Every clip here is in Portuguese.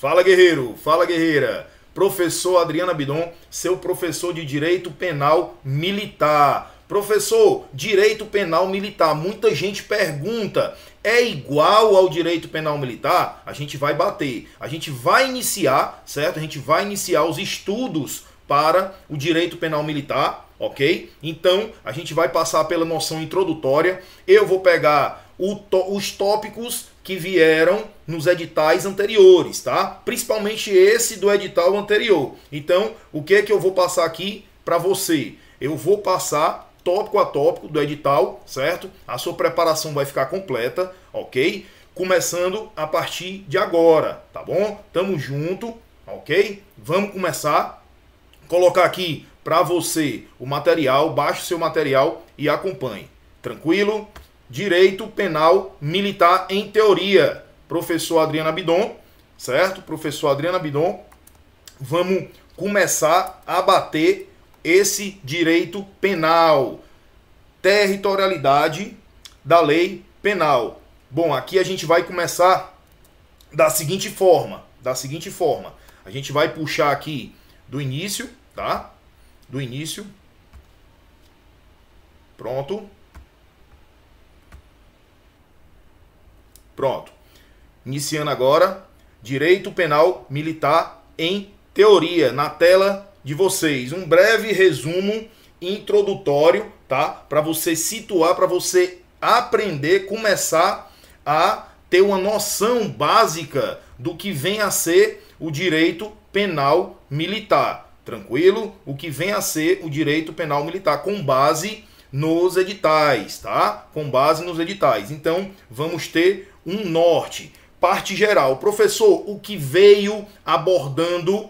Fala guerreiro, fala guerreira. Professor Adriana Bidon, seu professor de Direito Penal Militar. Professor, Direito Penal Militar. Muita gente pergunta, é igual ao Direito Penal Militar? A gente vai bater. A gente vai iniciar, certo? A gente vai iniciar os estudos para o Direito Penal Militar, ok? Então, a gente vai passar pela noção introdutória. Eu vou pegar os tópicos que vieram nos editais anteriores, tá? Principalmente esse do edital anterior. Então, o que é que eu vou passar aqui para você? Eu vou passar tópico a tópico do edital, certo? A sua preparação vai ficar completa, ok? Começando a partir de agora, tá bom? Tamo junto, ok? Vamos começar. Colocar aqui para você o material, baixe o seu material e acompanhe. Tranquilo? Direito Penal Militar em Teoria. Professor Adriano Abidon, certo? Professor Adriano Abidon, vamos começar a bater esse direito penal. Territorialidade da lei penal. Bom, aqui a gente vai começar da seguinte forma, da seguinte forma. A gente vai puxar aqui do início, tá? Do início. Pronto. Pronto. Iniciando agora, Direito Penal Militar em Teoria, na tela de vocês. Um breve resumo introdutório, tá? Para você situar, para você aprender, começar a ter uma noção básica do que vem a ser o direito penal militar. Tranquilo? O que vem a ser o direito penal militar com base nos editais, tá? Com base nos editais. Então, vamos ter um norte. Parte geral. Professor, o que veio abordando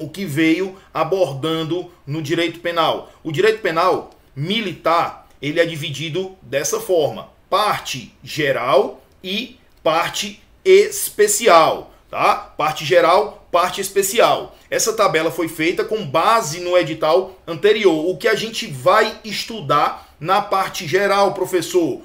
o que veio abordando no direito penal. O direito penal militar, ele é dividido dessa forma: parte geral e parte especial, tá? Parte geral, parte especial. Essa tabela foi feita com base no edital anterior. O que a gente vai estudar na parte geral, professor?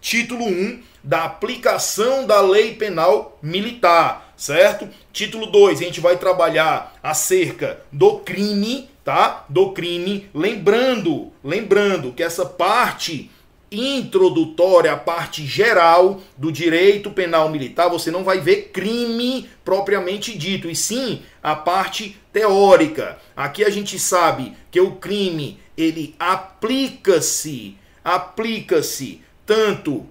Título 1, da aplicação da lei penal militar, certo? Título 2, a gente vai trabalhar acerca do crime, tá? Do crime, lembrando, lembrando que essa parte introdutória, a parte geral do direito penal militar, você não vai ver crime propriamente dito, e sim a parte teórica. Aqui a gente sabe que o crime, ele aplica-se, aplica-se tanto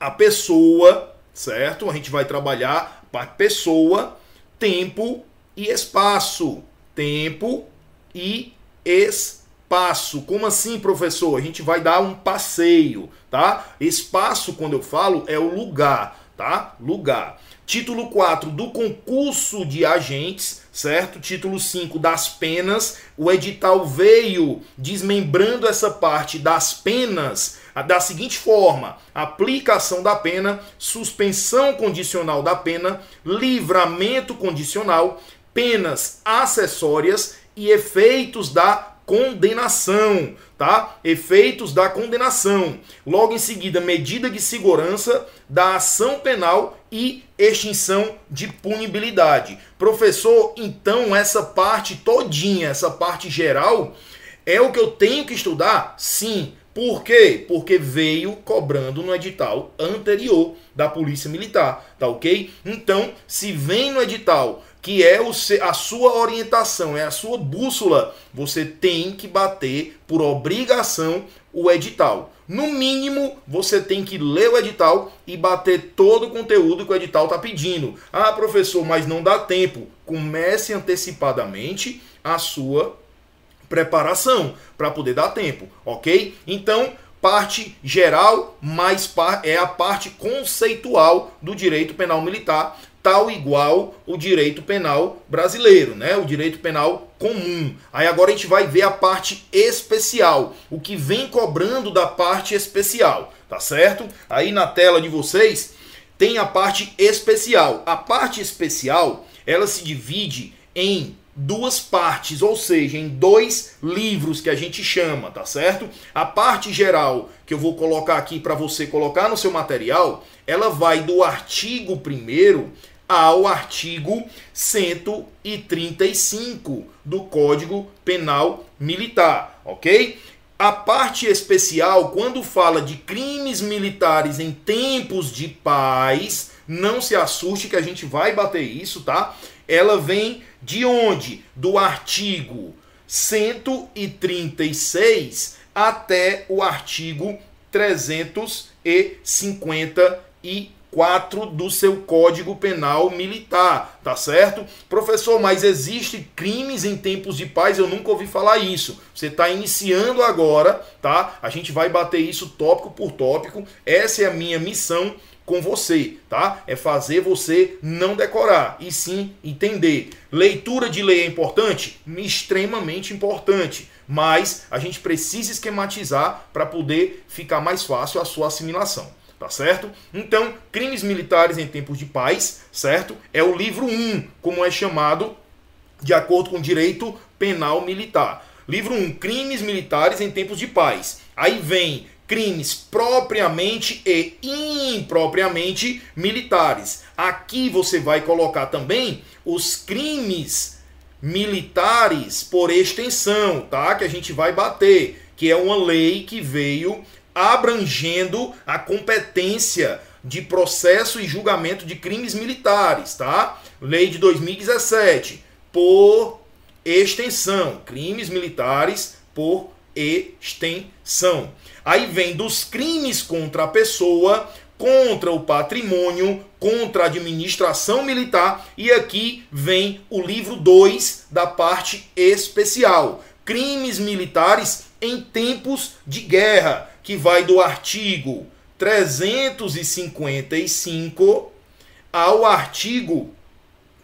a pessoa, certo? A gente vai trabalhar para pessoa, tempo e espaço. Tempo e espaço. Como assim, professor? A gente vai dar um passeio, tá? Espaço, quando eu falo, é o lugar, tá? Lugar. Título 4 do concurso de agentes, certo? Título 5 das penas. O edital veio desmembrando essa parte das penas da seguinte forma: aplicação da pena, suspensão condicional da pena, livramento condicional, penas acessórias e efeitos da condenação, tá? Efeitos da condenação. Logo em seguida, medida de segurança da ação penal e extinção de punibilidade. Professor, então essa parte todinha, essa parte geral, é o que eu tenho que estudar? Sim. Por quê? Porque veio cobrando no edital anterior da Polícia Militar, tá ok? Então, se vem no edital que é o, a sua orientação, é a sua bússola, você tem que bater por obrigação o edital. No mínimo, você tem que ler o edital e bater todo o conteúdo que o edital está pedindo. Ah, professor, mas não dá tempo. Comece antecipadamente a sua preparação para poder dar tempo, ok? Então, parte geral mais par é a parte conceitual do direito penal militar, tal igual o direito penal brasileiro, né? O direito penal comum. Aí agora a gente vai ver a parte especial, o que vem cobrando da parte especial, tá certo? Aí na tela de vocês tem a parte especial. A parte especial, ela se divide em duas partes, ou seja, em dois livros que a gente chama, tá certo? A parte geral que eu vou colocar aqui para você colocar no seu material, ela vai do artigo 1 ao artigo 135 do Código Penal Militar, ok? A parte especial, quando fala de crimes militares em tempos de paz, não se assuste que a gente vai bater isso, tá? Ela vem de onde? Do artigo 136 até o artigo 354 do seu Código Penal Militar, tá certo? Professor, mas existe crimes em tempos de paz? Eu nunca ouvi falar isso. Você está iniciando agora, tá? A gente vai bater isso tópico por tópico. Essa é a minha missão com você, tá? É fazer você não decorar e sim entender. Leitura de lei é importante? Extremamente importante, mas a gente precisa esquematizar para poder ficar mais fácil a sua assimilação. Tá certo? Então, crimes militares em tempos de paz, certo? É o livro 1, como é chamado de acordo com o direito penal militar. Livro 1, crimes militares em tempos de paz. Aí vem crimes propriamente e impropriamente militares. Aqui você vai colocar também os crimes militares por extensão, tá? Que a gente vai bater, que é uma lei que veio abrangendo a competência de processo e julgamento de crimes militares, tá? Lei de 2017, por extensão, crimes militares por extensão. Aí vem dos crimes contra a pessoa, contra o patrimônio, contra a administração militar, e aqui vem o livro 2 da parte especial. Crimes militares em tempos de guerra, que vai do artigo 355 ao artigo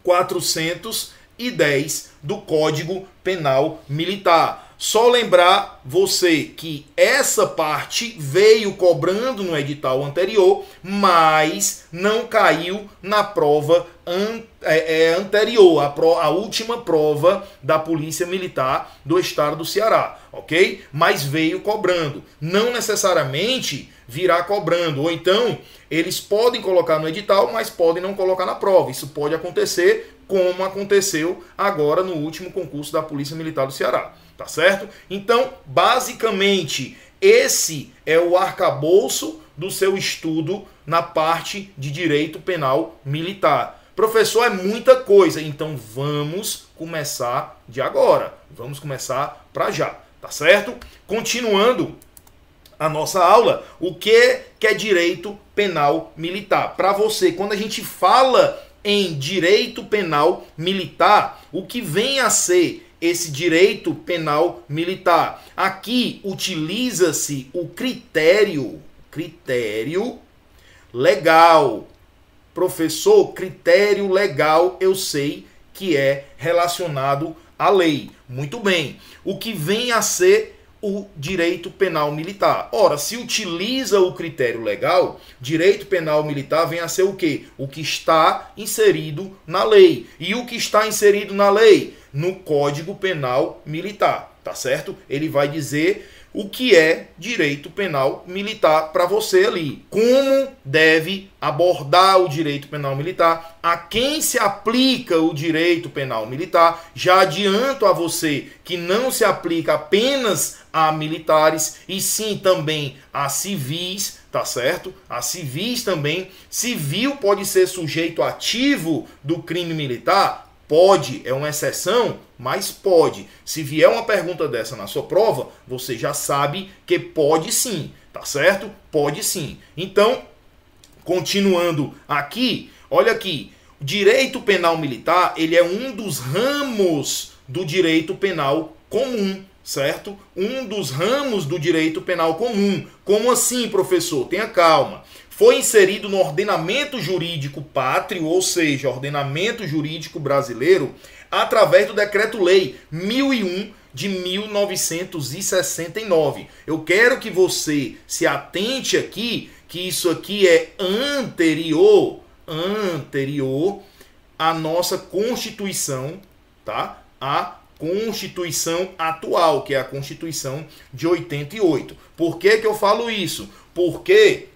410 do Código Penal Militar. Só lembrar você que essa parte veio cobrando no edital anterior, mas não caiu na prova an é, é, anterior, a, pro a última prova da Polícia Militar do Estado do Ceará, ok? Mas veio cobrando. Não necessariamente virá cobrando, ou então eles podem colocar no edital, mas podem não colocar na prova. Isso pode acontecer, como aconteceu agora no último concurso da Polícia Militar do Ceará tá certo? Então, basicamente, esse é o arcabouço do seu estudo na parte de direito penal militar. Professor, é muita coisa, então vamos começar de agora. Vamos começar para já, tá certo? Continuando a nossa aula, o que é direito penal militar? Para você, quando a gente fala em direito penal militar, o que vem a ser esse direito penal militar. Aqui utiliza-se o critério, critério legal. Professor, critério legal eu sei que é relacionado à lei. Muito bem. O que vem a ser o direito penal militar. Ora, se utiliza o critério legal, direito penal militar vem a ser o quê? O que está inserido na lei. E o que está inserido na lei? No Código Penal Militar, tá certo? Ele vai dizer o que é direito penal militar para você ali. Como deve abordar o direito penal militar, a quem se aplica o direito penal militar. Já adianto a você que não se aplica apenas a militares e sim também a civis, tá certo? A civis também. Civil pode ser sujeito ativo do crime militar? Pode, é uma exceção, mas pode. Se vier uma pergunta dessa na sua prova, você já sabe que pode sim, tá certo? Pode sim. Então, continuando aqui, olha aqui, direito penal militar, ele é um dos ramos do direito penal comum, certo? Um dos ramos do direito penal comum. Como assim, professor? Tenha calma foi inserido no ordenamento jurídico pátrio, ou seja, ordenamento jurídico brasileiro, através do Decreto-Lei 1001 de 1969. Eu quero que você se atente aqui que isso aqui é anterior, anterior à nossa Constituição, tá? A Constituição atual, que é a Constituição de 88. Por que que eu falo isso? Porque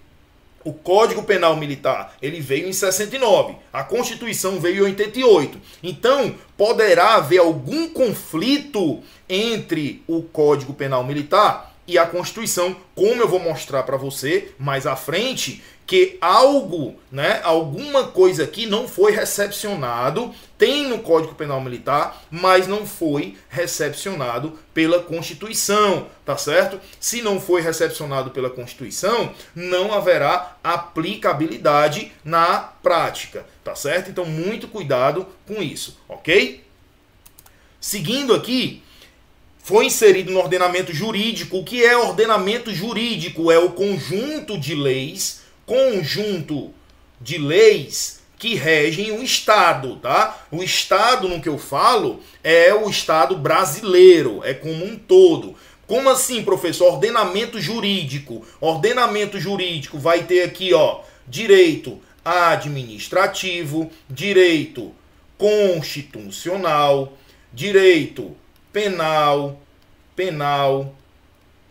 O Código Penal Militar, ele veio em 69, a Constituição veio em 88. Então, poderá haver algum conflito entre o Código Penal Militar e a Constituição, como eu vou mostrar para você mais à frente, que algo, né, alguma coisa aqui não foi recepcionado, tem no Código Penal Militar, mas não foi recepcionado pela Constituição, tá certo? Se não foi recepcionado pela Constituição, não haverá aplicabilidade na prática, tá certo? Então muito cuidado com isso, OK? Seguindo aqui, foi inserido no ordenamento jurídico. O que é ordenamento jurídico? É o conjunto de leis conjunto de leis que regem o Estado, tá? O Estado, no que eu falo, é o Estado brasileiro, é como um todo. Como assim, professor? Ordenamento jurídico. Ordenamento jurídico vai ter aqui, ó, direito administrativo, direito constitucional, direito penal, penal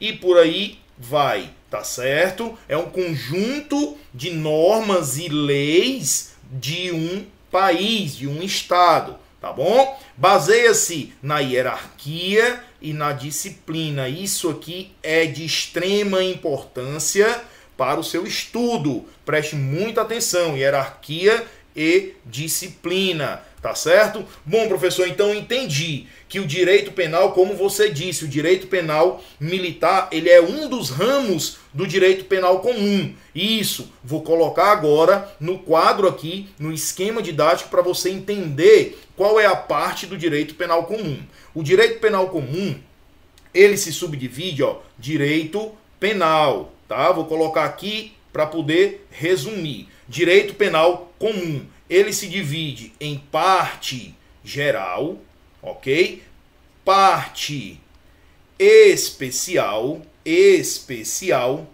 e por aí vai tá certo? É um conjunto de normas e leis de um país, de um estado, tá bom? Baseia-se na hierarquia e na disciplina. Isso aqui é de extrema importância para o seu estudo. Preste muita atenção, hierarquia e disciplina. Tá certo? Bom, professor, então entendi que o direito penal, como você disse, o direito penal militar, ele é um dos ramos do direito penal comum. Isso, vou colocar agora no quadro aqui, no esquema didático para você entender qual é a parte do direito penal comum. O direito penal comum, ele se subdivide, ó, direito penal, tá? Vou colocar aqui para poder resumir. Direito penal comum ele se divide em parte geral, ok? Parte especial, especial,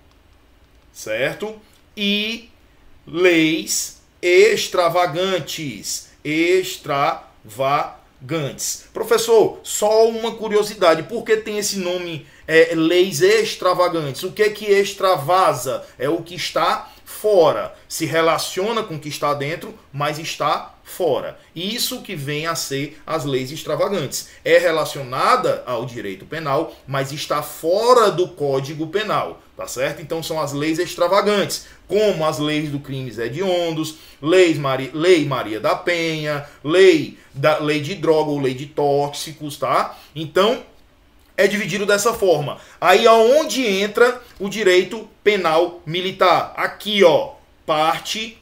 certo? E leis extravagantes, extravagantes. Professor, só uma curiosidade, por que tem esse nome é, leis extravagantes? O que é que extravasa? É o que está fora, se relaciona com o que está dentro, mas está fora. Isso que vem a ser as leis extravagantes. É relacionada ao direito penal, mas está fora do Código Penal, tá certo? Então são as leis extravagantes, como as leis do crimes hediondos, leis Maria, lei Maria da Penha, lei da lei de droga ou lei de tóxicos, tá? Então, é dividido dessa forma. Aí aonde entra o direito penal militar? Aqui, ó, parte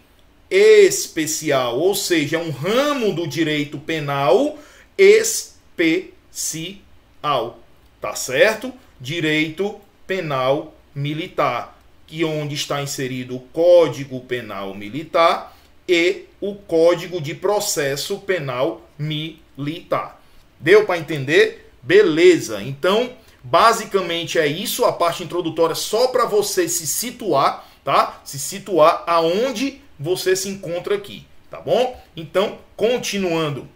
especial, ou seja, um ramo do direito penal especial, tá certo? Direito penal militar, que onde está inserido o Código Penal Militar e o Código de Processo Penal Militar. Deu para entender? Beleza, então basicamente é isso, a parte introdutória só para você se situar, tá? Se situar aonde você se encontra aqui, tá bom? Então, continuando,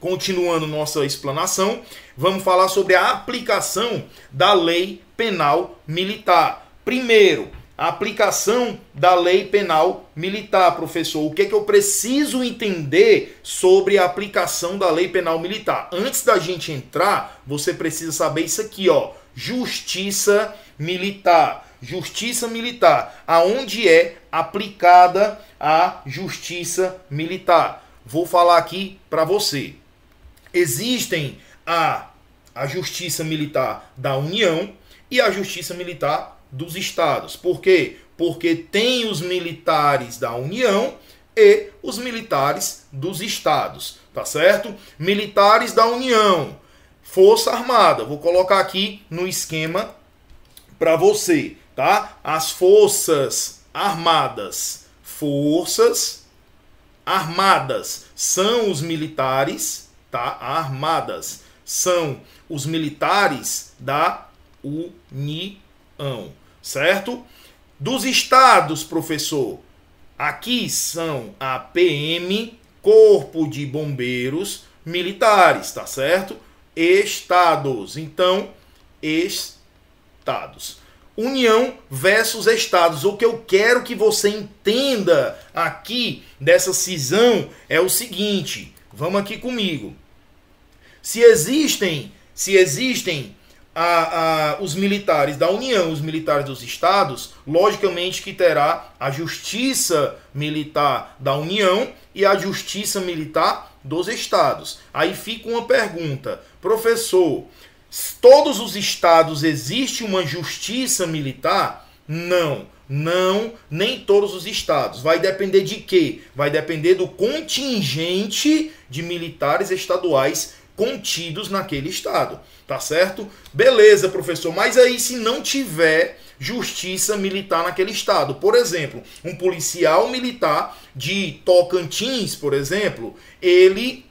continuando nossa explanação, vamos falar sobre a aplicação da lei penal militar. Primeiro, a aplicação da lei penal militar, professor. O que, é que eu preciso entender sobre a aplicação da lei penal militar? Antes da gente entrar, você precisa saber isso aqui, ó. Justiça militar. Justiça militar. Aonde é aplicada a justiça militar? Vou falar aqui para você. Existem a, a justiça militar da União e a justiça militar dos estados. Por quê? Porque tem os militares da União e os militares dos estados, tá certo? Militares da União, Força Armada. Vou colocar aqui no esquema para você, tá? As Forças Armadas, Forças Armadas são os militares, tá? Armadas são os militares da União certo? Dos estados, professor, aqui são a PM, Corpo de Bombeiros Militares, tá certo? Estados. Então, estados. União versus estados. O que eu quero que você entenda aqui dessa cisão é o seguinte: vamos aqui comigo. Se existem, se existem a, a, os militares da União, os militares dos estados, logicamente que terá a justiça militar da União e a justiça militar dos estados. Aí fica uma pergunta, professor: todos os estados existe uma justiça militar? Não. Não, nem todos os estados. Vai depender de quê? Vai depender do contingente de militares estaduais contidos naquele estado. Tá certo? Beleza, professor. Mas aí se não tiver justiça militar naquele estado, por exemplo, um policial militar de Tocantins, por exemplo, ele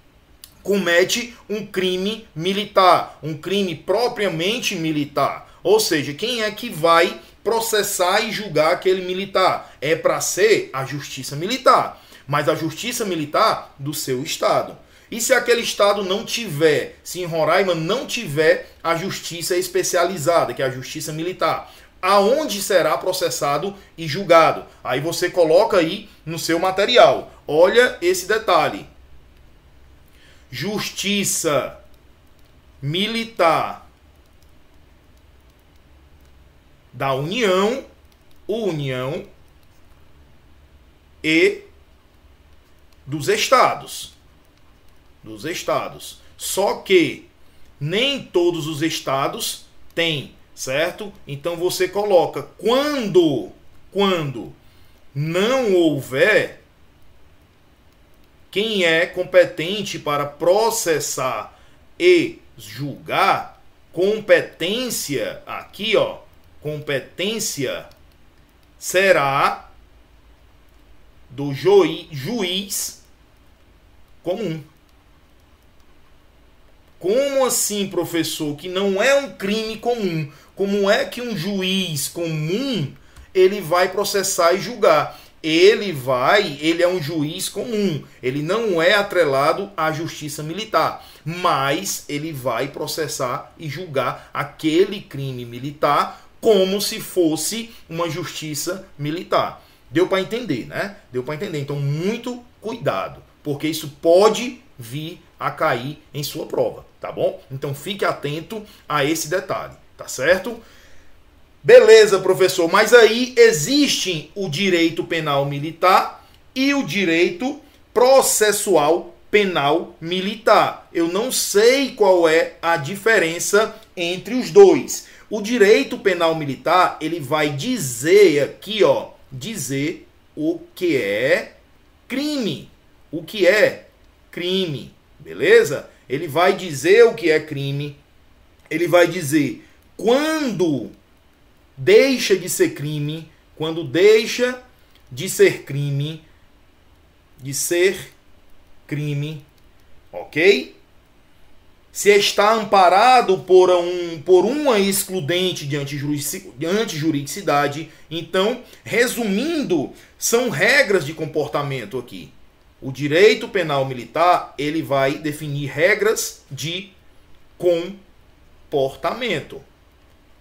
comete um crime militar, um crime propriamente militar. Ou seja, quem é que vai processar e julgar aquele militar? É para ser a justiça militar, mas a justiça militar do seu estado. E se aquele estado não tiver, se em Roraima não tiver a justiça especializada, que é a justiça militar, aonde será processado e julgado? Aí você coloca aí no seu material. Olha esse detalhe. Justiça militar da União, União e dos estados dos estados. Só que nem todos os estados têm, certo? Então você coloca quando quando não houver quem é competente para processar e julgar, competência aqui, ó, competência será do juiz comum. Como assim, professor, que não é um crime comum? Como é que um juiz comum ele vai processar e julgar? Ele vai, ele é um juiz comum, ele não é atrelado à justiça militar, mas ele vai processar e julgar aquele crime militar como se fosse uma justiça militar. Deu para entender, né? Deu para entender. Então, muito cuidado, porque isso pode vir a cair em sua prova, tá bom? Então fique atento a esse detalhe, tá certo? Beleza, professor, mas aí existe o direito penal militar e o direito processual penal militar. Eu não sei qual é a diferença entre os dois. O direito penal militar, ele vai dizer aqui, ó, dizer o que é crime. O que é crime. Beleza? Ele vai dizer o que é crime. Ele vai dizer quando deixa de ser crime, quando deixa de ser crime, de ser crime, ok? Se está amparado por, um, por uma excludente de antijuridicidade, então, resumindo, são regras de comportamento aqui. O direito penal militar, ele vai definir regras de comportamento.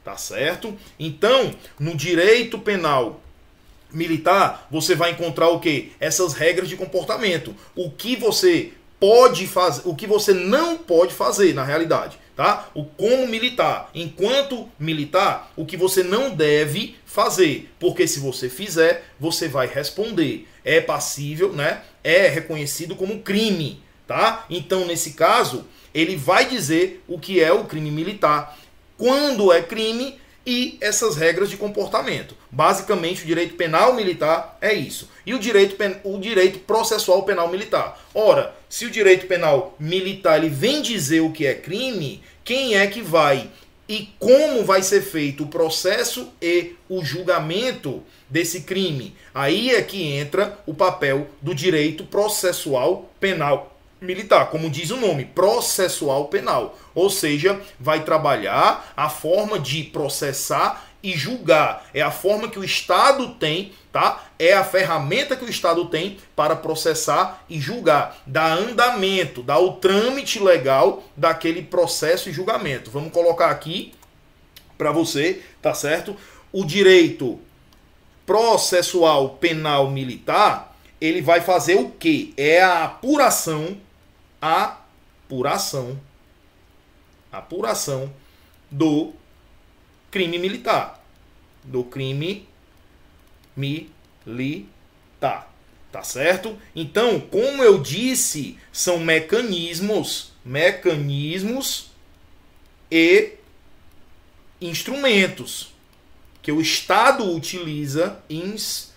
Tá certo? Então, no direito penal militar, você vai encontrar o que? Essas regras de comportamento. O que você pode fazer, o que você não pode fazer na realidade, tá? O como militar, enquanto militar, o que você não deve fazer, porque se você fizer, você vai responder. É passível, né? É reconhecido como crime, tá? Então, nesse caso, ele vai dizer o que é o crime militar, quando é crime e essas regras de comportamento. Basicamente, o direito penal militar é isso. E o direito, o direito processual penal militar. Ora, se o direito penal militar ele vem dizer o que é crime, quem é que vai e como vai ser feito o processo e o julgamento desse crime? Aí é que entra o papel do direito processual penal militar, como diz o nome, processual penal. Ou seja, vai trabalhar a forma de processar e julgar. É a forma que o Estado tem, tá? É a ferramenta que o Estado tem para processar e julgar, dar andamento, dar o trâmite legal daquele processo e julgamento. Vamos colocar aqui para você, tá certo? o direito processual penal militar, ele vai fazer o quê? É a apuração, a apuração, apuração do crime militar, do crime militar. Tá certo? Então, como eu disse, são mecanismos, mecanismos e instrumentos que o Estado utiliza, instrumentos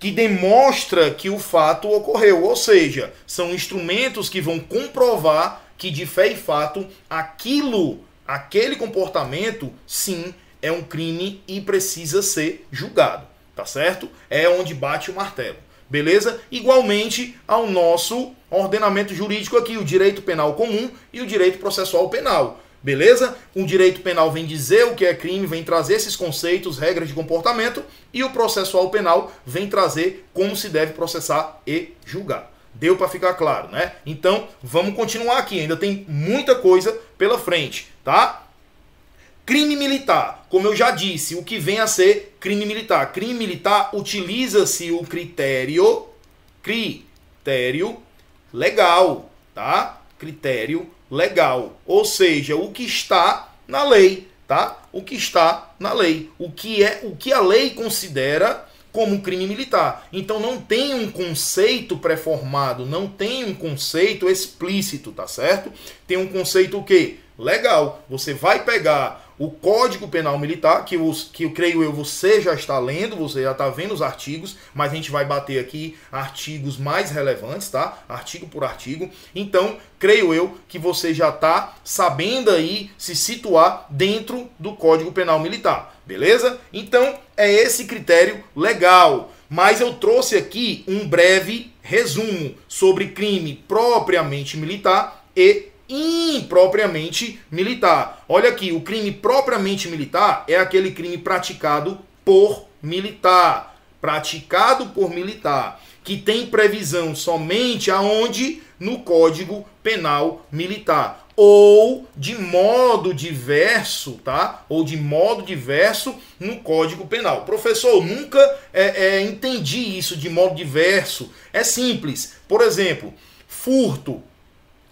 que demonstra que o fato ocorreu, ou seja, são instrumentos que vão comprovar que de fé e fato aquilo, aquele comportamento, sim, é um crime e precisa ser julgado, tá certo? É onde bate o martelo. Beleza? Igualmente ao nosso ordenamento jurídico aqui, o direito penal comum e o direito processual penal. Beleza? O direito penal vem dizer o que é crime, vem trazer esses conceitos, regras de comportamento, e o processual penal vem trazer como se deve processar e julgar. Deu para ficar claro, né? Então, vamos continuar aqui, ainda tem muita coisa pela frente, tá? Crime militar, como eu já disse, o que vem a ser crime militar? Crime militar utiliza-se o critério critério legal, tá? Critério legal, ou seja, o que está na lei, tá? O que está na lei, o que é, o que a lei considera como crime militar. Então não tem um conceito pré-formado, não tem um conceito explícito, tá certo? Tem um conceito o quê? Legal. Você vai pegar o Código Penal Militar, que, os, que eu creio eu você já está lendo, você já está vendo os artigos, mas a gente vai bater aqui artigos mais relevantes, tá? Artigo por artigo. Então, creio eu que você já está sabendo aí se situar dentro do Código Penal Militar, beleza? Então, é esse critério legal. Mas eu trouxe aqui um breve resumo sobre crime propriamente militar e impropriamente militar. Olha aqui, o crime propriamente militar é aquele crime praticado por militar, praticado por militar, que tem previsão somente aonde no Código Penal Militar ou de modo diverso, tá? Ou de modo diverso no Código Penal. Professor, nunca é, é, entendi isso de modo diverso. É simples. Por exemplo, furto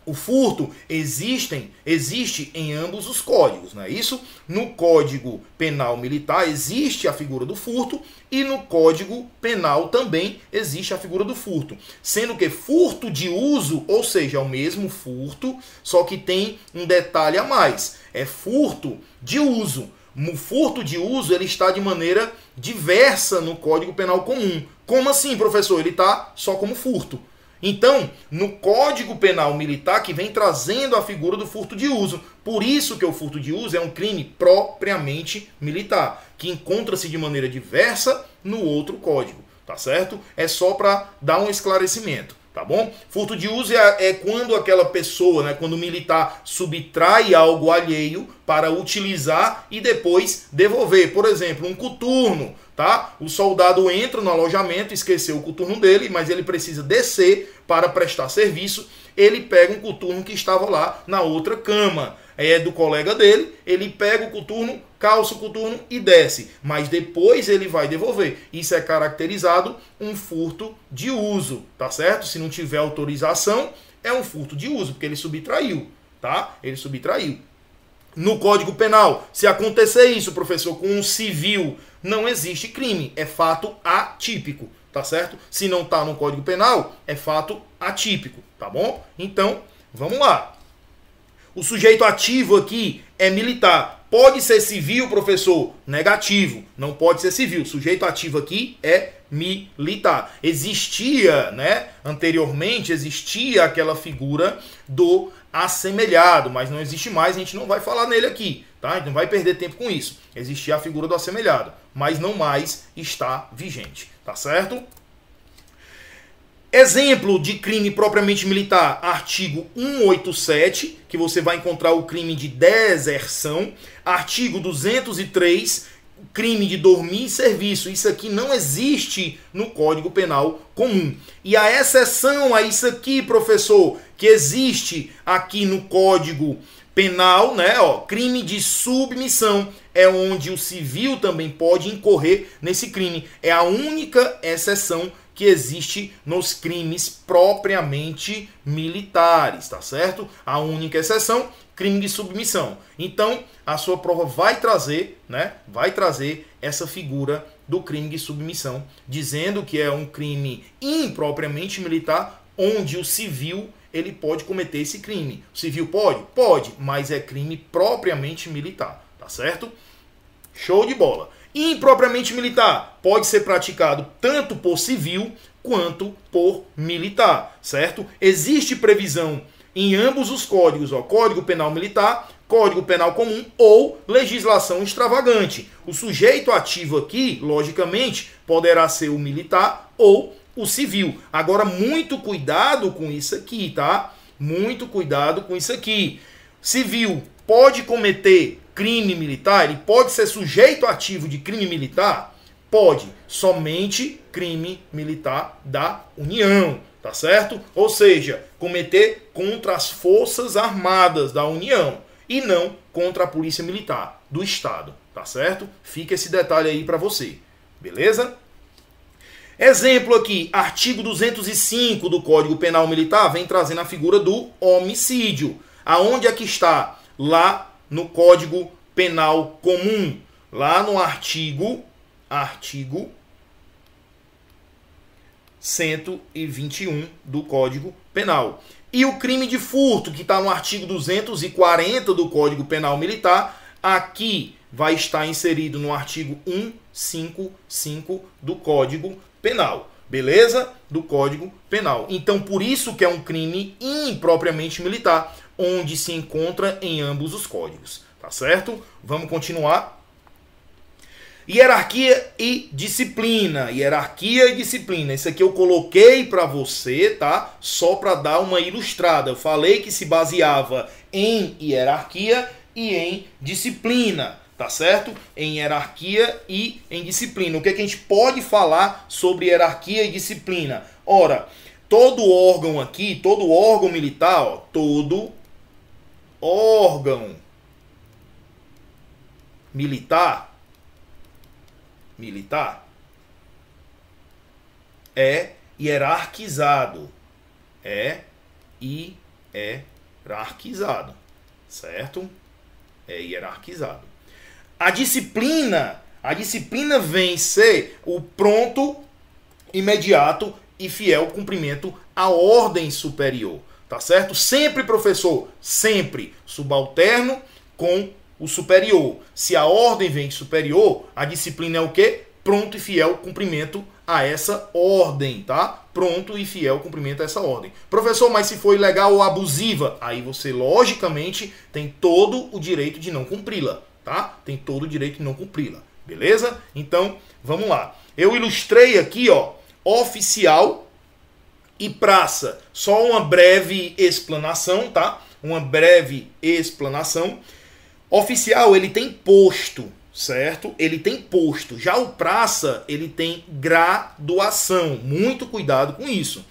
o furto existem, existe em ambos os códigos, não é isso? No Código Penal Militar existe a figura do furto e no Código Penal também existe a figura do furto, sendo que furto de uso, ou seja, é o mesmo furto, só que tem um detalhe a mais, é furto de uso. O furto de uso ele está de maneira diversa no Código Penal comum. Como assim, professor? Ele está só como furto. Então, no Código Penal Militar que vem trazendo a figura do furto de uso. Por isso que o furto de uso é um crime propriamente militar, que encontra-se de maneira diversa no outro código, tá certo? É só para dar um esclarecimento, tá bom? Furto de uso é, é quando aquela pessoa, né, quando o militar subtrai algo alheio para utilizar e depois devolver. Por exemplo, um coturno tá? O soldado entra no alojamento, esqueceu o coturno dele, mas ele precisa descer para prestar serviço. Ele pega um coturno que estava lá na outra cama. É do colega dele, ele pega o coturno, calça o coturno e desce. Mas depois ele vai devolver. Isso é caracterizado um furto de uso, tá certo? Se não tiver autorização, é um furto de uso, porque ele subtraiu, tá? Ele subtraiu. No Código Penal, se acontecer isso, professor, com um civil não existe crime, é fato atípico, tá certo? Se não tá no Código Penal, é fato atípico, tá bom? Então, vamos lá. O sujeito ativo aqui é militar. Pode ser civil, professor? Negativo. Não pode ser civil. O sujeito ativo aqui é militar. Existia, né? Anteriormente existia aquela figura do assemelhado, mas não existe mais, a gente não vai falar nele aqui, tá? A gente não vai perder tempo com isso. Existia a figura do assemelhado, mas não mais está vigente, tá certo? Exemplo de crime propriamente militar, artigo 187, que você vai encontrar o crime de deserção, artigo 203, crime de dormir em serviço. Isso aqui não existe no Código Penal comum. E a exceção a isso aqui, professor, que existe aqui no Código penal, né? Ó, crime de submissão é onde o civil também pode incorrer nesse crime. É a única exceção que existe nos crimes propriamente militares, tá certo? A única exceção, crime de submissão. Então, a sua prova vai trazer, né? Vai trazer essa figura do crime de submissão, dizendo que é um crime impropriamente militar, onde o civil ele pode cometer esse crime. O civil pode? Pode, mas é crime propriamente militar, tá certo? Show de bola. Impropriamente militar pode ser praticado tanto por civil quanto por militar, certo? Existe previsão em ambos os códigos, ó, Código Penal Militar, Código Penal Comum ou legislação extravagante. O sujeito ativo aqui, logicamente, poderá ser o militar ou o civil. Agora, muito cuidado com isso aqui, tá? Muito cuidado com isso aqui. Civil pode cometer crime militar? Ele pode ser sujeito ativo de crime militar? Pode. Somente crime militar da União, tá certo? Ou seja, cometer contra as Forças Armadas da União e não contra a Polícia Militar do Estado, tá certo? Fica esse detalhe aí para você. Beleza? Exemplo aqui, artigo 205 do Código Penal Militar vem trazendo a figura do homicídio. Aonde é que está? Lá no Código Penal Comum, lá no artigo artigo 121 do Código Penal. E o crime de furto, que está no artigo 240 do Código Penal Militar, aqui vai estar inserido no artigo 155 do Código Penal. Beleza? Do Código Penal. Então, por isso que é um crime impropriamente militar, onde se encontra em ambos os códigos. Tá certo? Vamos continuar. Hierarquia e disciplina. Hierarquia e disciplina. Isso aqui eu coloquei para você, tá? Só para dar uma ilustrada. Eu falei que se baseava em hierarquia e em disciplina tá certo? Em hierarquia e em disciplina. O que, é que a gente pode falar sobre hierarquia e disciplina? Ora, todo órgão aqui, todo órgão militar, ó, todo órgão militar, militar, é hierarquizado. É hierarquizado, certo? É hierarquizado. A disciplina, a disciplina vem ser o pronto, imediato e fiel cumprimento à ordem superior. Tá certo? Sempre, professor, sempre subalterno com o superior. Se a ordem vem superior, a disciplina é o quê? Pronto e fiel cumprimento a essa ordem, tá? Pronto e fiel cumprimento a essa ordem. Professor, mas se foi ilegal ou abusiva, aí você logicamente tem todo o direito de não cumpri-la tá? Tem todo o direito de não cumpri-la, beleza? Então, vamos lá. Eu ilustrei aqui, ó, oficial e praça. Só uma breve explanação, tá? Uma breve explanação. Oficial, ele tem posto, certo? Ele tem posto. Já o praça, ele tem graduação. Muito cuidado com isso.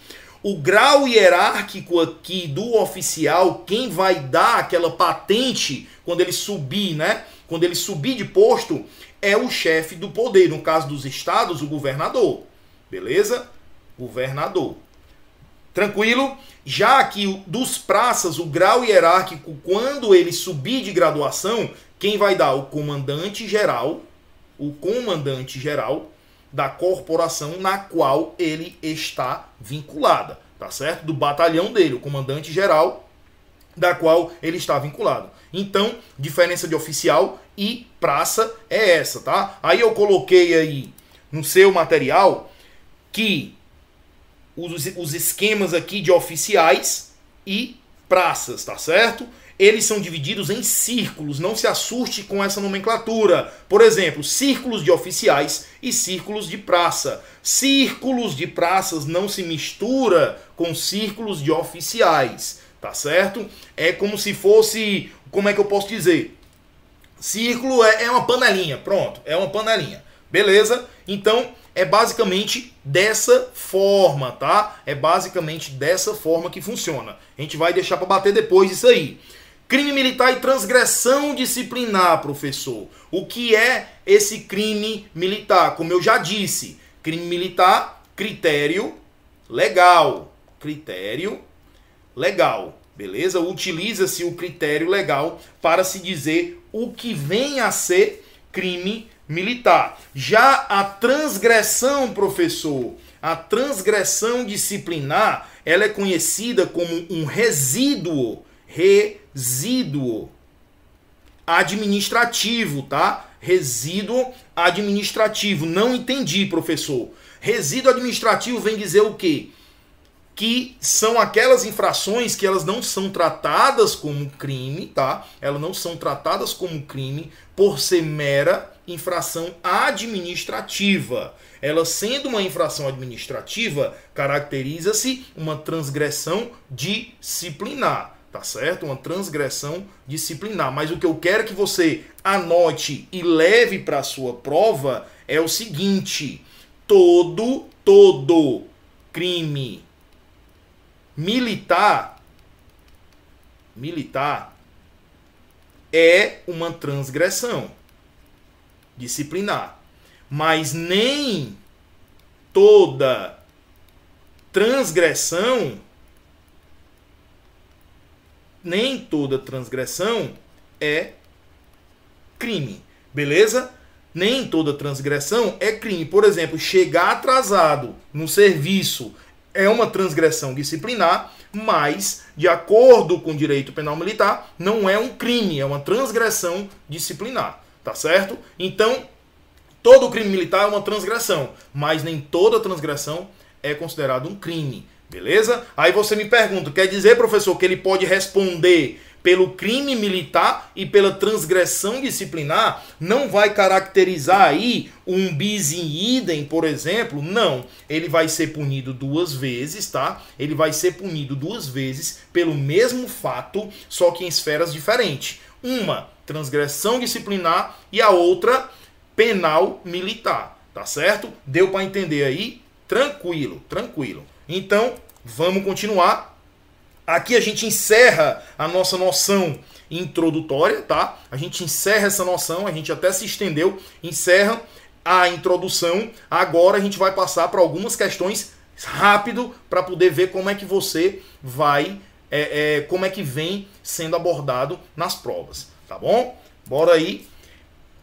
O grau hierárquico aqui do oficial, quem vai dar aquela patente quando ele subir, né? quando ele subir de posto, é o chefe do poder. No caso dos estados, o governador. Beleza? Governador. Tranquilo? Já que dos praças, o grau hierárquico, quando ele subir de graduação, quem vai dar? O comandante geral. O comandante geral da corporação na qual ele está vinculada, tá certo? Do batalhão dele, o comandante geral da qual ele está vinculado. Então, diferença de oficial e praça é essa, tá? Aí eu coloquei aí no seu material que os, os esquemas aqui de oficiais e praças, tá certo? Eles são divididos em círculos, não se assuste com essa nomenclatura. Por exemplo, círculos de oficiais e círculos de praça. Círculos de praças não se mistura com círculos de oficiais tá certo? É como se fosse, como é que eu posso dizer? Círculo é, é uma panelinha, pronto, é uma panelinha, beleza? Então é basicamente dessa forma, tá? É basicamente dessa forma que funciona. A gente vai deixar para bater depois isso aí. Crime militar e transgressão disciplinar, professor. O que é esse crime militar? Como eu já disse, crime militar, critério legal. Critério legal. Beleza? Utiliza-se o critério legal para se dizer o que vem a ser crime militar. Já a transgressão, professor, a transgressão disciplinar, ela é conhecida como um resíduo, resíduo administrativo, tá? Resíduo administrativo. Não entendi, professor. Resíduo administrativo vem dizer o quê? que são aquelas infrações que elas não são tratadas como crime, tá? Elas não são tratadas como crime por ser mera infração administrativa. Ela sendo uma infração administrativa, caracteriza-se uma transgressão disciplinar, tá certo? Uma transgressão disciplinar. Mas o que eu quero que você anote e leve para a sua prova é o seguinte: todo todo crime militar militar é uma transgressão disciplinar, mas nem toda transgressão nem toda transgressão é crime. Beleza? Nem toda transgressão é crime. Por exemplo, chegar atrasado no serviço é uma transgressão disciplinar, mas, de acordo com o direito penal militar, não é um crime, é uma transgressão disciplinar. Tá certo? Então, todo crime militar é uma transgressão, mas nem toda transgressão é considerado um crime. Beleza? Aí você me pergunta, quer dizer, professor, que ele pode responder pelo crime militar e pela transgressão disciplinar, não vai caracterizar aí um bis in idem, por exemplo? Não. Ele vai ser punido duas vezes, tá? Ele vai ser punido duas vezes pelo mesmo fato, só que em esferas diferentes. Uma, transgressão disciplinar e a outra, penal militar, tá certo? Deu para entender aí? Tranquilo, tranquilo. Então, vamos continuar Aqui a gente encerra a nossa noção introdutória, tá? A gente encerra essa noção, a gente até se estendeu, encerra a introdução. Agora a gente vai passar para algumas questões rápido para poder ver como é que você vai, é, é, como é que vem sendo abordado nas provas, tá bom? Bora aí.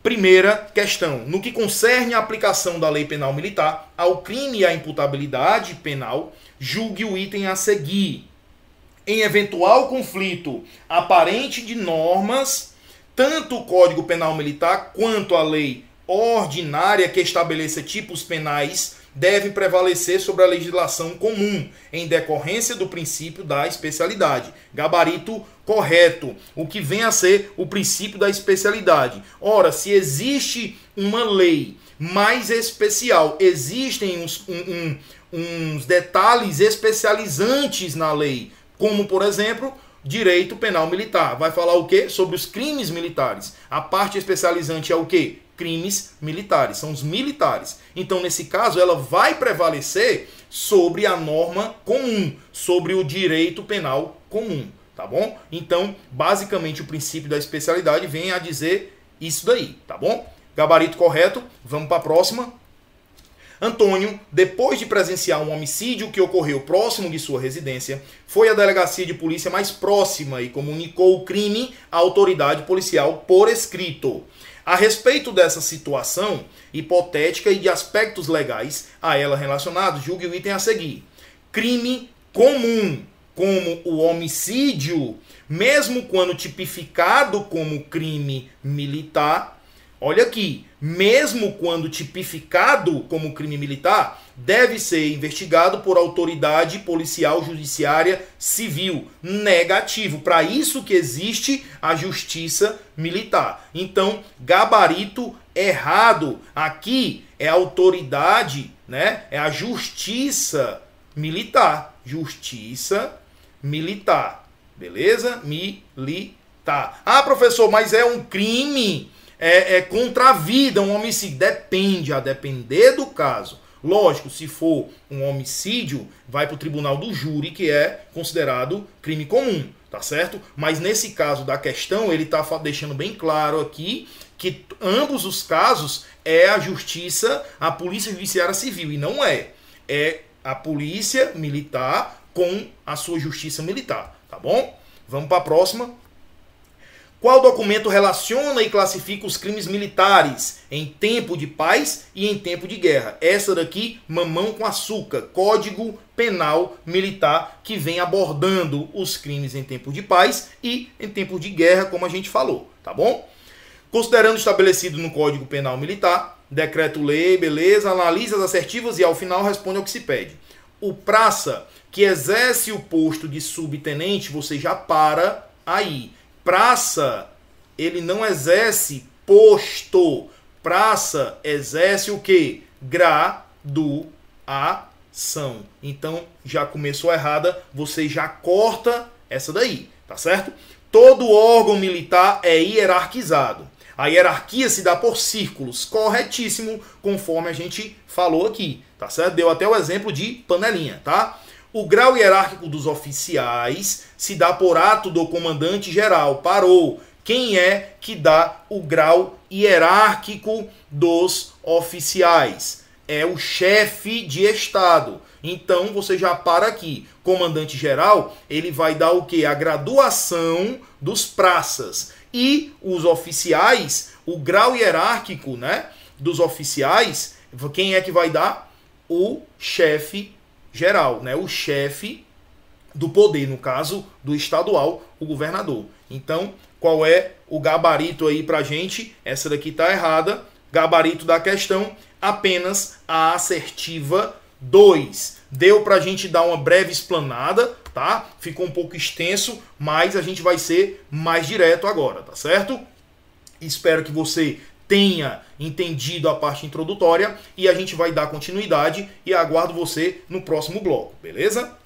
Primeira questão: no que concerne a aplicação da lei penal militar ao crime e à imputabilidade penal, julgue o item a seguir em eventual conflito aparente de normas, tanto o Código Penal Militar quanto a lei ordinária que estabeleça tipos penais devem prevalecer sobre a legislação comum, em decorrência do princípio da especialidade. Gabarito correto, o que vem a ser o princípio da especialidade. Ora, se existe uma lei mais especial, existem uns, um, um, uns detalhes especializantes na lei como, por exemplo, direito penal militar. Vai falar o quê? Sobre os crimes militares. A parte especializante é o quê? Crimes militares, são os militares. Então, nesse caso, ela vai prevalecer sobre a norma comum, sobre o direito penal comum, tá bom? Então, basicamente, o princípio da especialidade vem a dizer isso daí, tá bom? Gabarito correto, vamos para a próxima. Antônio, depois de presenciar um homicídio que ocorreu próximo de sua residência, foi à delegacia de polícia mais próxima e comunicou o crime à autoridade policial por escrito. A respeito dessa situação hipotética e de aspectos legais a ela relacionados, julgue o item a seguir. Crime comum, como o homicídio, mesmo quando tipificado como crime militar, olha aqui, mesmo quando tipificado como crime militar, deve ser investigado por autoridade policial judiciária civil. Negativo. Para isso que existe a justiça militar. Então, gabarito errado. Aqui é a autoridade, né? É a justiça militar. Justiça militar. Beleza? Militar. Ah, professor, mas é um crime é, é contra a vida, um homicídio. Depende, a depender do caso. Lógico, se for um homicídio, vai para o tribunal do júri, que é considerado crime comum, tá certo? Mas nesse caso da questão, ele está deixando bem claro aqui que ambos os casos é a justiça, a polícia judiciária civil, e não é. É a polícia militar com a sua justiça militar, tá bom? Vamos para a próxima. Qual documento relaciona e classifica os crimes militares em tempo de paz e em tempo de guerra? Essa daqui, mamão com açúcar, Código Penal Militar, que vem abordando os crimes em tempo de paz e em tempo de guerra, como a gente falou, tá bom? Considerando estabelecido no Código Penal Militar, decreto-lei, beleza, analisa as assertivas e ao final responde ao que se pede. O praça que exerce o posto de subtenente, você já para aí Praça, ele não exerce posto. Praça exerce o que? Graduação. Então, já começou errada, você já corta essa daí, tá certo? Todo órgão militar é hierarquizado. A hierarquia se dá por círculos, corretíssimo, conforme a gente falou aqui, tá certo? Deu até o exemplo de panelinha, tá? O grau hierárquico dos oficiais se dá por ato do comandante geral. Parou. Quem é que dá o grau hierárquico dos oficiais? É o chefe de Estado. Então você já para aqui. Comandante geral, ele vai dar o que? A graduação dos praças. E os oficiais, o grau hierárquico né, dos oficiais, quem é que vai dar? O chefe geral, né? o chefe do poder, no caso do estadual, o governador. Então, qual é o gabarito aí pra gente? Essa daqui tá errada. Gabarito da questão, apenas a assertiva 2. Deu pra gente dar uma breve explanada, tá? Ficou um pouco extenso, mas a gente vai ser mais direto agora, tá certo? Espero que você tenha entendido a parte introdutória e a gente vai dar continuidade e aguardo você no próximo bloco, beleza?